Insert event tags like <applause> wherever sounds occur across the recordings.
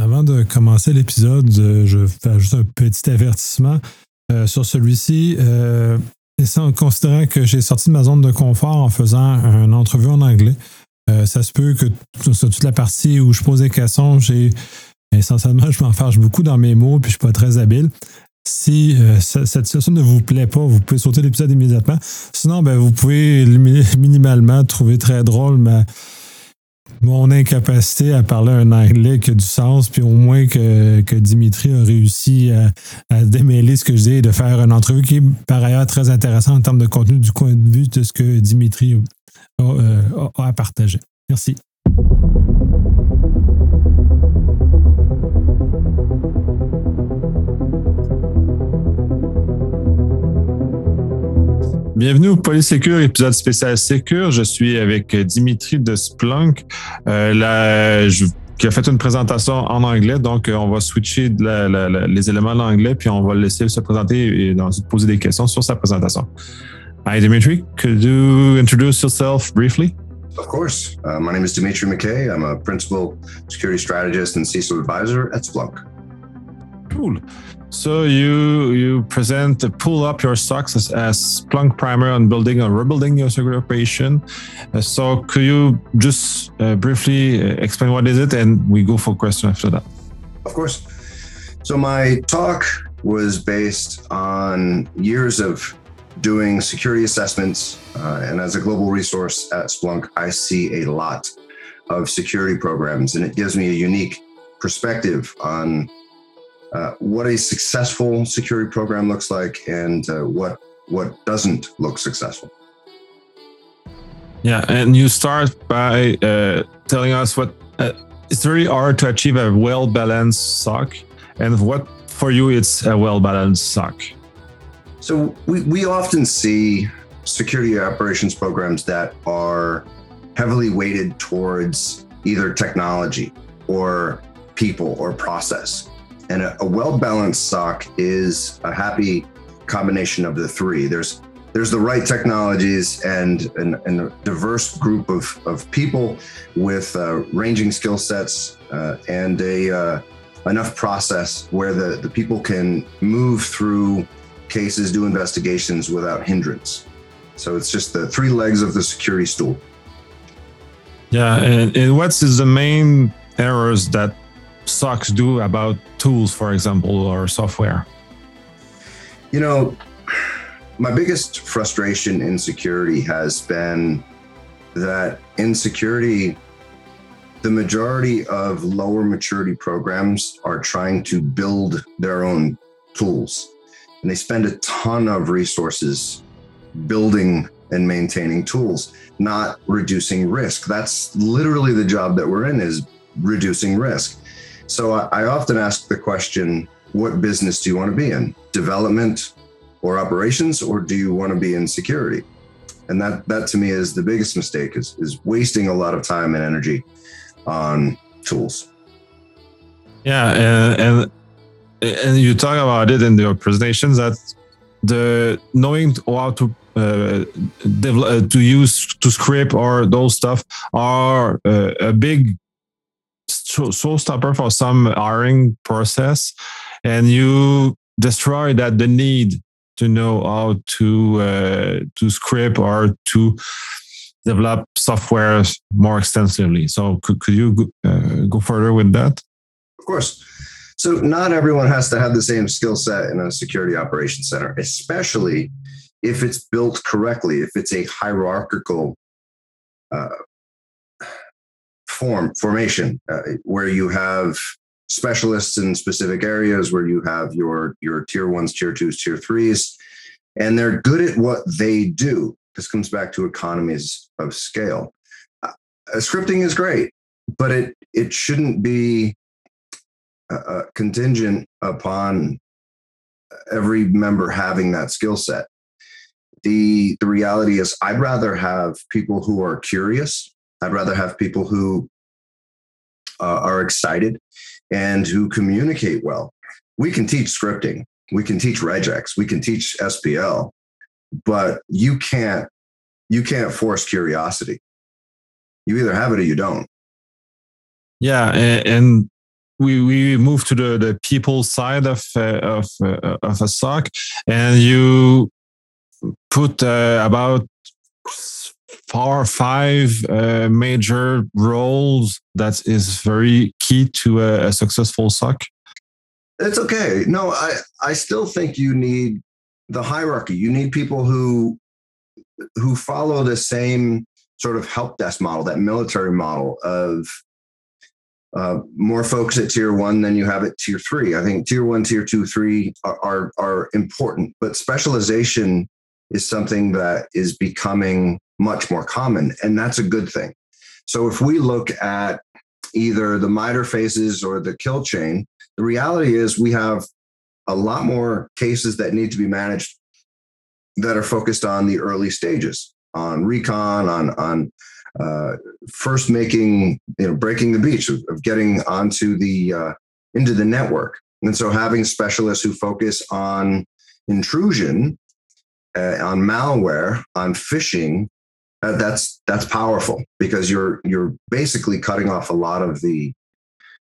Avant de commencer l'épisode, je fais juste un petit avertissement sur celui-ci. et ça en considérant que j'ai sorti de ma zone de confort en faisant une entrevue en anglais. ça se peut que sur toute la partie où je pose des questions, j'ai essentiellement, je m'en fâche beaucoup dans mes mots, puis je suis pas très habile. Si euh, cette situation ne vous plaît pas, vous pouvez sauter l'épisode immédiatement. Sinon, ben, vous pouvez minimalement trouver très drôle ma, mon incapacité à parler un anglais qui a du sens, puis au moins que, Dimitri a réussi à, démêler ce que je dis et de faire une entrevue qui est par ailleurs très intéressante en termes de contenu du point de vue de ce que Dimitri a euh, à partager. Merci. Bienvenue au Polysécure, épisode spécial Sécure. Je suis avec Dimitri de Splunk, euh, qui a fait une présentation en anglais. Donc, euh, on va switcher les éléments en anglais, puis on va le laisser se présenter et ensuite poser des questions sur sa présentation. Hi, Dimitri. Could you introduce yourself briefly? Of course. Uh, my name is Dimitri McKay. I'm a principal security strategist and CISO advisor at Splunk. Cool. So you you present the pull up your SOCs as, as Splunk primer on building or rebuilding your security operation. Uh, so could you just uh, briefly uh, explain what is it, and we go for question after that. Of course. So my talk was based on years of doing security assessments, uh, and as a global resource at Splunk, I see a lot of security programs, and it gives me a unique perspective on uh, what a successful security program looks like and uh, what what doesn't look successful. Yeah, and you start by uh, telling us what uh, it's very hard to achieve a well balanced SOC, and what for you it's a well balanced SOC. So we, we often see security operations programs that are heavily weighted towards either technology or people or process. And a, a well balanced SOC is a happy combination of the three. There's there's the right technologies and, and, and a diverse group of, of people with uh, ranging skill sets uh, and a uh, enough process where the, the people can move through cases, do investigations without hindrance. So it's just the three legs of the security stool. Yeah, and, and what's the main errors that SOCs do about tools, for example, or software? You know, my biggest frustration in security has been that in security, the majority of lower maturity programs are trying to build their own tools. And they spend a ton of resources building and maintaining tools, not reducing risk. That's literally the job that we're in is reducing risk. So I, often ask the question, what business do you want to be in? Development or operations, or do you want to be in security? And that that to me is the biggest mistake is is wasting a lot of time and energy on tools. Yeah, and and, and you talk about it in your presentations that the knowing how to uh, develop, uh, to use to script or those stuff are uh, a big showstopper for some hiring process, and you destroy that the need to know how to uh, to script or to develop software more extensively. So could, could you uh, go further with that? Of course. So not everyone has to have the same skill set in a security operations center, especially if it's built correctly, if it's a hierarchical uh, form formation uh, where you have specialists in specific areas where you have your your tier ones tier twos tier threes and they're good at what they do. This comes back to economies of scale. Uh, scripting is great but it it shouldn't be uh, uh contingent upon every member having that skill set. The the reality is i'd rather have people who are curious I'd rather have people who uh, are excited and who communicate well. We can teach scripting, we can teach regex, we can teach SPL, but you can't you can't force curiosity. You either have it or you don't. Yeah, and, and we we move to the the people side of uh, of uh, of a SOC, and you put uh, about four or five uh, major roles that is very key to a, a successful SOC. It's okay. No, I I still think you need the hierarchy. You need people who who follow the same sort of help desk model, that military model of uh, more folks at tier one than you have at tier three. I think tier one, tier two, three are, are, are important, but specialization is something that is becoming much more common, and that's a good thing. So if we look at either the MITRE phases or the kill chain, the reality is we have a lot more cases that need to be managed that are focused on the early stages, on recon, on on uh, first making you know breaking the beach of, of getting onto the uh, into the network, and so having specialists who focus on intrusion, uh, on malware, on phishing, uh, that's that's powerful because you're you're basically cutting off a lot of the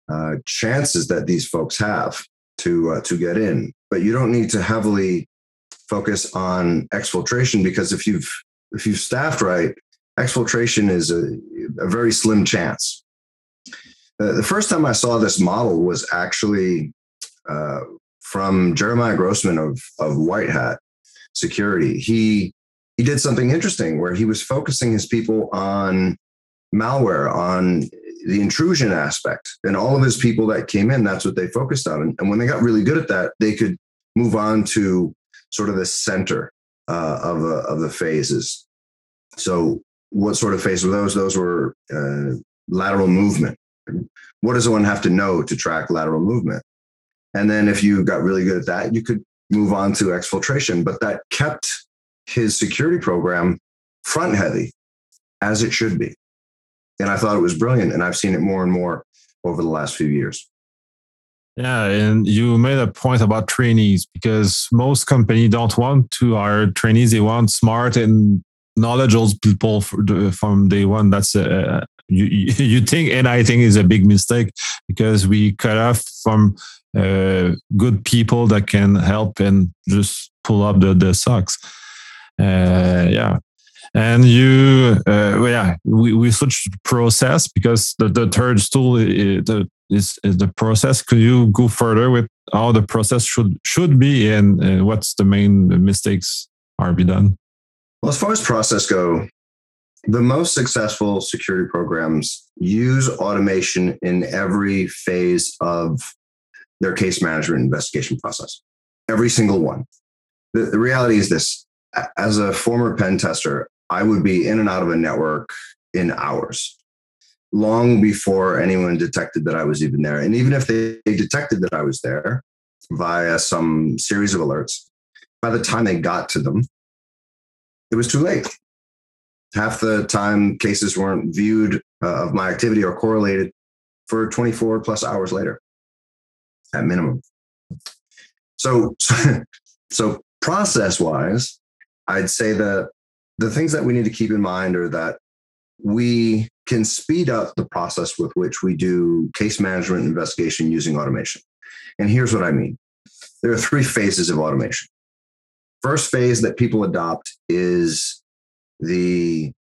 uh, chances that these folks have to uh, to get in. But you don't need to heavily focus on exfiltration because if you've if you've staffed right, exfiltration is a, a very slim chance. Uh, the first time I saw this model was actually uh, from Jeremiah Grossman of of White Hat Security. He he did something interesting where he was focusing his people on malware, on the intrusion aspect, and all of his people that came in, that's what they focused on. And, and when they got really good at that, they could move on to sort of the center uh, of, the, of the phases. So, what sort of phase were those? Those were uh, lateral movement. What does one have to know to track lateral movement? And then, if you got really good at that, you could move on to exfiltration. But that kept his security program front heavy, as it should be. And I thought it was brilliant. And I've seen it more and more over the last few years. Yeah, and you made a point about trainees because most companies don't want to hire trainees. They want smart and knowledgeable people from day one. That's a, you, <laughs> you think, and I think is a big mistake because we cut off from uh, good people that can help and just pull up the the SOCs. Uh, yeah, and you uh, well, yeah we, we switched process because the, the third tool is, the, is, is the process. Could you go further with how the process should should be and uh, what's the main mistakes are be done? Well as far as process go the most successful security programs use automation in every phase of their case management investigation process. Every single one. The, the reality is this. As a former pen tester I would be in and out of a network in hours, long before anyone detected that I was even there. And even if they detected that I was there via some series of alerts, by the time they got to them, it was too late. Half the time, cases weren't viewed uh, of my activity or correlated for 24 plus hours later, at minimum. So, <laughs> so, process wise, I'd say that the things that we need to keep in mind are that we can speed up the process with which we do case management investigation using automation. And here's what I mean there are three phases of automation. First phase that people adopt is the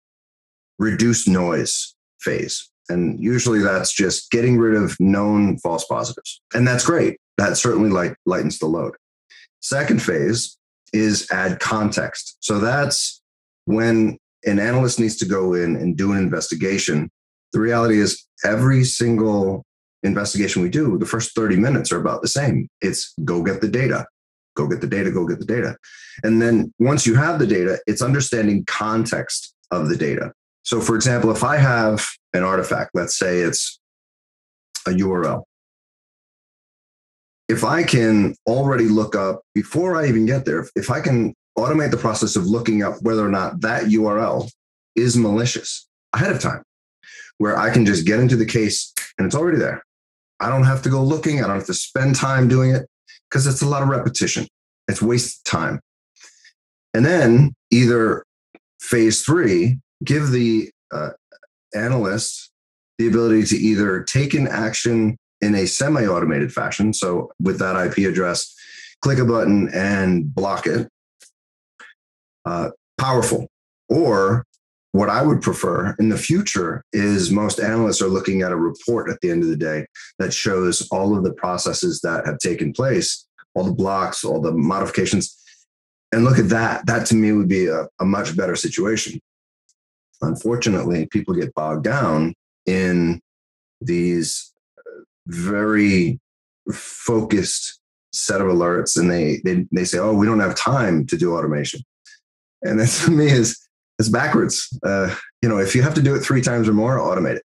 reduced noise phase. And usually that's just getting rid of known false positives. And that's great. That certainly light, lightens the load. Second phase is add context. So that's when an analyst needs to go in and do an investigation, the reality is every single investigation we do, the first 30 minutes are about the same. It's go get the data, go get the data, go get the data. And then once you have the data, it's understanding context of the data. So, for example, if I have an artifact, let's say it's a URL, if I can already look up before I even get there, if I can automate the process of looking up whether or not that URL is malicious ahead of time, where I can just get into the case and it's already there. I don't have to go looking. I don't have to spend time doing it because it's a lot of repetition. It's wasted time. And then either phase three, give the uh, analyst the ability to either take an action in a semi-automated fashion. So with that IP address, click a button and block it. Uh, powerful. Or what I would prefer in the future is most analysts are looking at a report at the end of the day that shows all of the processes that have taken place, all the blocks, all the modifications. And look at that. That to me would be a, a much better situation. Unfortunately, people get bogged down in these very focused set of alerts and they, they they say oh we don't have time to do automation. And that <laughs> to me is it's backwards. Uh, you know if you have to do it three times or more automate it.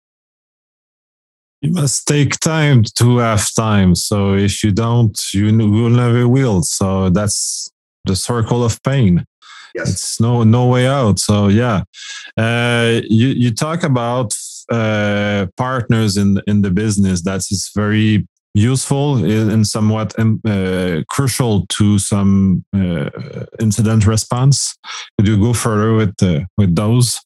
You must take time to have time. So if you don't you will never will so that's the circle of pain yes it's no no way out so yeah uh, you you talk about uh, partners in in the business that is very useful and somewhat um, uh, crucial to some uh, incident response. Could you go further with uh, with those?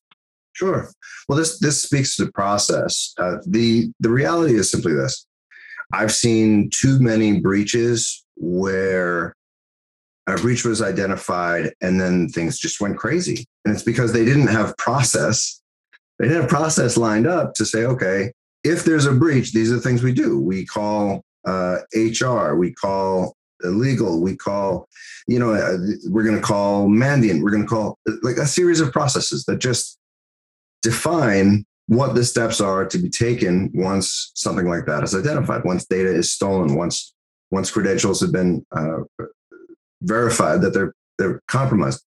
Sure. Well, this this speaks to the process. Uh, the the reality is simply this: I've seen too many breaches where a breach was identified and then things just went crazy, and it's because they didn't have process they didn't have process lined up to say, okay, if there's a breach, these are the things we do. We call uh, HR, we call legal, we call, you know, uh, we're going to call Mandiant, we're going to call like a series of processes that just define what the steps are to be taken once something like that is identified, once data is stolen, once once credentials have been uh, verified that they're they're compromised.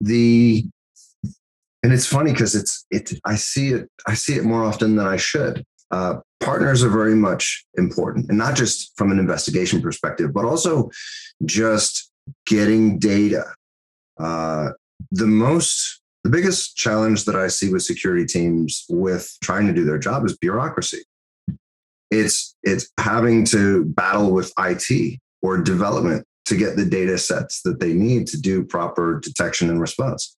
The and it's funny because it's it i see it i see it more often than i should. Uh, partners are very much important and not just from an investigation perspective but also just getting data. Uh, the most the biggest challenge that i see with security teams with trying to do their job is bureaucracy. It's it's having to battle with it or development to get the data sets that they need to do proper detection and response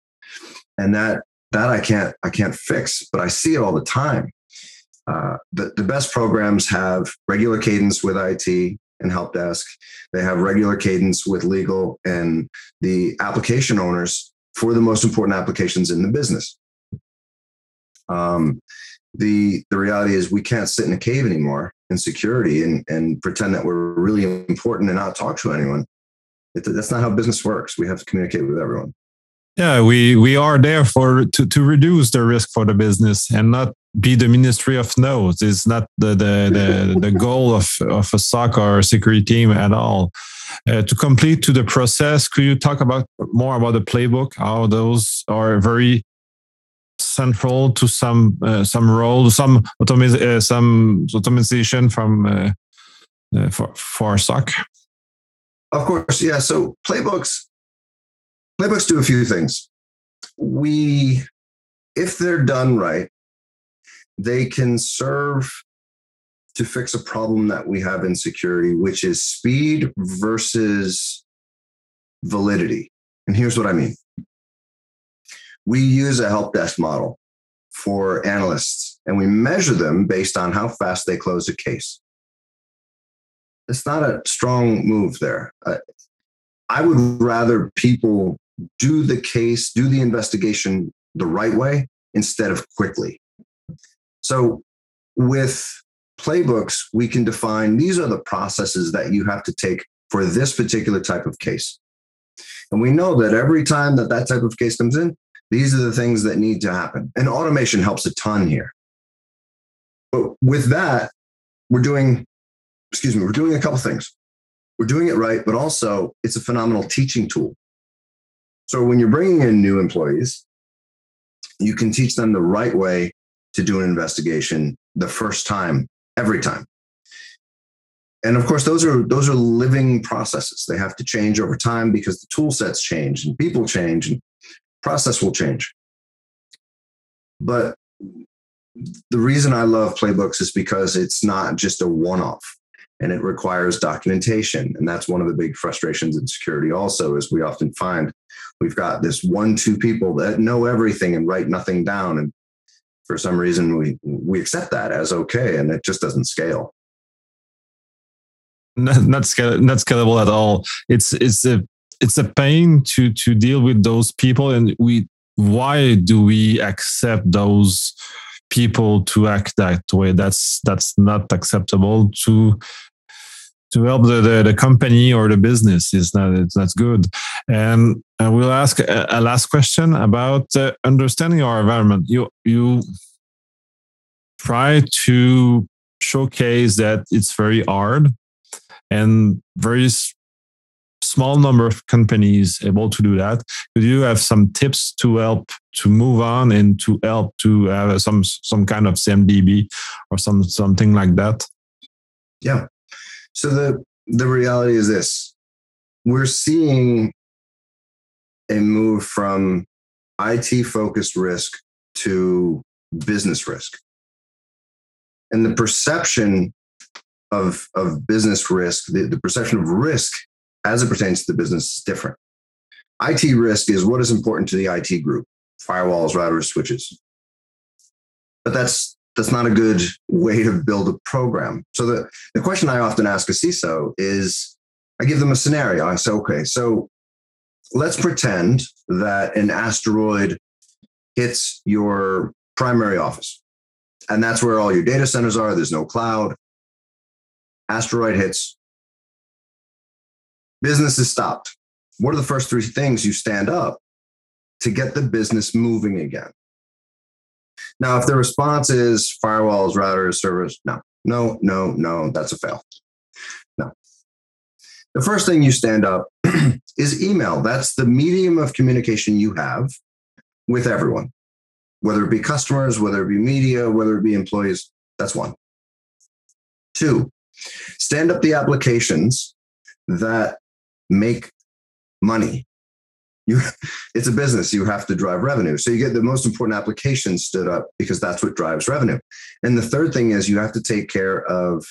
and that that I can't I can't fix, but I see it all the time. Uh, the, the best programs have regular cadence with IT and help desk. They have regular cadence with legal and the application owners for the most important applications in the business. Um, the the reality is we can't sit in a cave anymore in security and, and pretend that we're really important and not talk to anyone. It, that's not how business works. We have to communicate with everyone. Yeah, we we are there for to, to reduce the risk for the business and not be the ministry of no's. It's not the the the, <laughs> the goal of of a SOC or a security team at all. Uh, to complete to the process, could you talk about more about the playbook? How those are very central to some uh, some role, some automi- uh, some automation from uh, uh, for for SOC. Of course, yeah. So playbooks playbooks do a few things. We, if they're done right, they can serve to fix a problem that we have in security, which is speed versus validity. And here's what I mean we use a help desk model for analysts and we measure them based on how fast they close a case. It's not a strong move there. Uh, I would rather people do the case, do the investigation the right way instead of quickly. So with playbooks, we can define these are the processes that you have to take for this particular type of case. And we know that every time that that type of case comes in, these are the things that need to happen. And automation helps a ton here. But with that, we're doing, excuse me, we're doing a couple things. We're doing it right, but also it's a phenomenal teaching tool so when you're bringing in new employees, you can teach them the right way to do an investigation the first time, every time. And of course, those are those are living processes. They have to change over time because the tool sets change and people change and process will change. But the reason I love playbooks is because it's not just a one-off and it requires documentation. And that's one of the big frustrations in security also is we often find we've got this one, two people that know everything and write nothing down. And for some reason we we accept that as okay and it just doesn't scale <laughs> not not, scale, not scalable at all it's it's a it's a pain to to deal with those people and we why do we accept those people to act that way that's that's not acceptable to to help the, the, the, company or the business is not it's good. And I will ask a, a last question about uh, understanding our environment. You you try to showcase that it's very hard and very small number of companies able to do that. Do you have some tips to help to move on and to help to have some some kind of CMDB or some something like that? Yeah. So the the reality is this: we're seeing a move from IT focused risk to business risk, and the perception of of business risk, the, the perception of risk as it pertains to the business is different. IT risk is what is important to the IT group: firewalls, routers, switches. But that's that's not a good way to build a program. So the, the question I often ask a CISO is I give them a scenario. I say, okay, so let's pretend that an asteroid hits your primary office. And that's where all your data centers are. There's no cloud. Asteroid hits. Business is stopped. What are the first three things you stand up to get the business moving again? Now, if the response is firewalls, routers, servers, no, no, no, no, that's a fail. No. The first thing you stand up <clears throat> is email. That's the medium of communication you have with everyone, whether it be customers, whether it be media, whether it be employees. That's one. Two, stand up the applications that make money. You it's a business. You have to drive revenue. So you get the most important applications stood up because that's what drives revenue. And the third thing is you have to take care of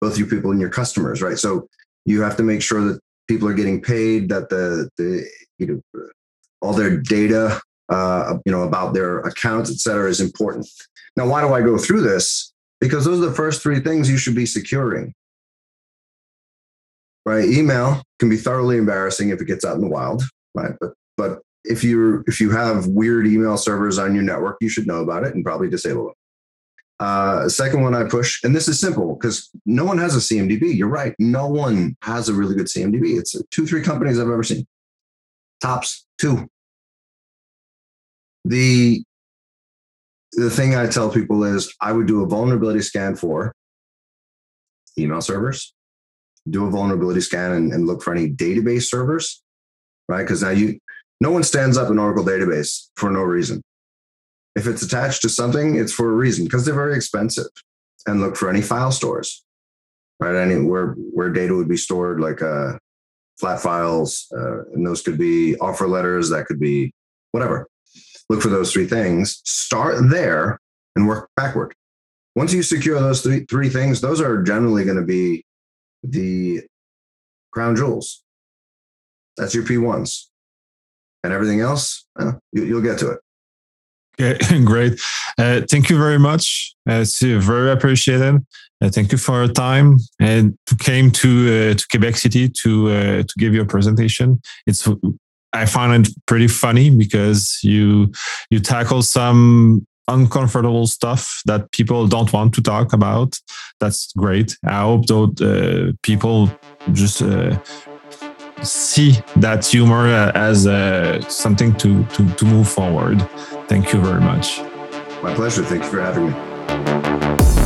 both your people and your customers right? So you have to make sure that people are getting paid that the the you know all their data uh, you know about their accounts et cetera is important. Now why do i go through this? Because those are the first three things you should be securing right email can be thoroughly embarrassing if it gets out in the wild right? But but if you if you have weird email servers on your network, you should know about it and probably disable them. Uh, second one I push, and this is simple because no one has a CMDB. You're right. No one has a really good CMDB. It's two, three companies I've ever seen. Tops two. The the thing I tell people is I would do a vulnerability scan for email servers, do a vulnerability scan and, and look for any database servers right? Because now you, no one stands up an Oracle database for no reason. If it's attached to something, it's for a reason because they're very expensive. And look for any file stores, right? Any where where data would be stored, like uh, flat files, uh, and those could be offer letters. That could be whatever. Look for those three things. Start there and work backward. Once you secure those three three things, those are generally going to be the crown jewels that's your P1s. And everything else, uh, you, will get to it. Okay, <laughs> great. Uh, thank you very much. Uh, it's uh, very appreciated. Uh, thank you for your time and to came to uh, to Quebec City to uh, to give your presentation. It's I find it pretty funny because you you tackle some uncomfortable stuff that people don't want to talk about. That's great. I hope that people just see that humor uh, as uh, something to, to, to move forward. Thank you very much. My pleasure. Thank you for having me.